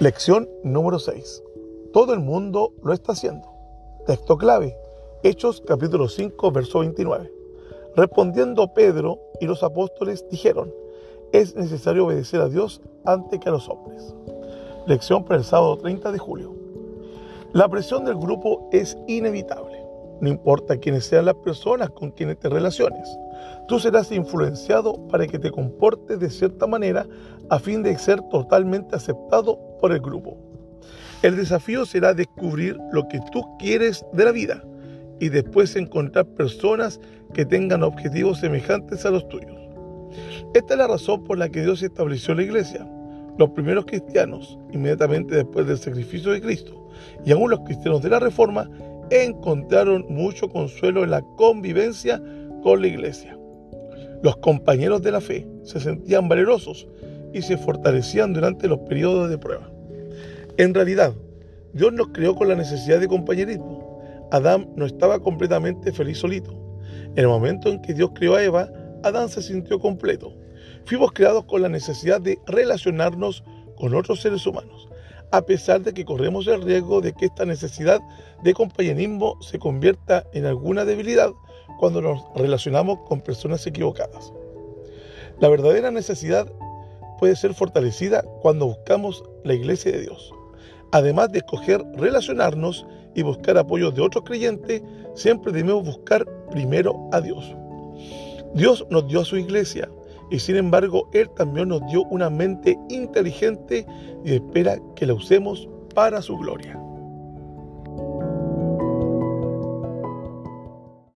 Lección número 6. Todo el mundo lo está haciendo. Texto clave. Hechos capítulo 5, verso 29. Respondiendo Pedro y los apóstoles dijeron, es necesario obedecer a Dios antes que a los hombres. Lección para el sábado 30 de julio. La presión del grupo es inevitable. No importa quiénes sean las personas con quienes te relaciones, tú serás influenciado para que te comportes de cierta manera a fin de ser totalmente aceptado por el grupo. El desafío será descubrir lo que tú quieres de la vida y después encontrar personas que tengan objetivos semejantes a los tuyos. Esta es la razón por la que Dios estableció la iglesia. Los primeros cristianos, inmediatamente después del sacrificio de Cristo, y aún los cristianos de la Reforma, encontraron mucho consuelo en la convivencia con la iglesia. Los compañeros de la fe se sentían valerosos y se fortalecían durante los periodos de prueba. En realidad, Dios nos creó con la necesidad de compañerismo. Adán no estaba completamente feliz solito. En el momento en que Dios creó a Eva, Adán se sintió completo. Fuimos creados con la necesidad de relacionarnos con otros seres humanos, a pesar de que corremos el riesgo de que esta necesidad de compañerismo se convierta en alguna debilidad cuando nos relacionamos con personas equivocadas. La verdadera necesidad puede ser fortalecida cuando buscamos la iglesia de Dios. Además de escoger relacionarnos y buscar apoyo de otros creyentes, siempre debemos buscar primero a Dios. Dios nos dio a su iglesia y sin embargo Él también nos dio una mente inteligente y espera que la usemos para su gloria.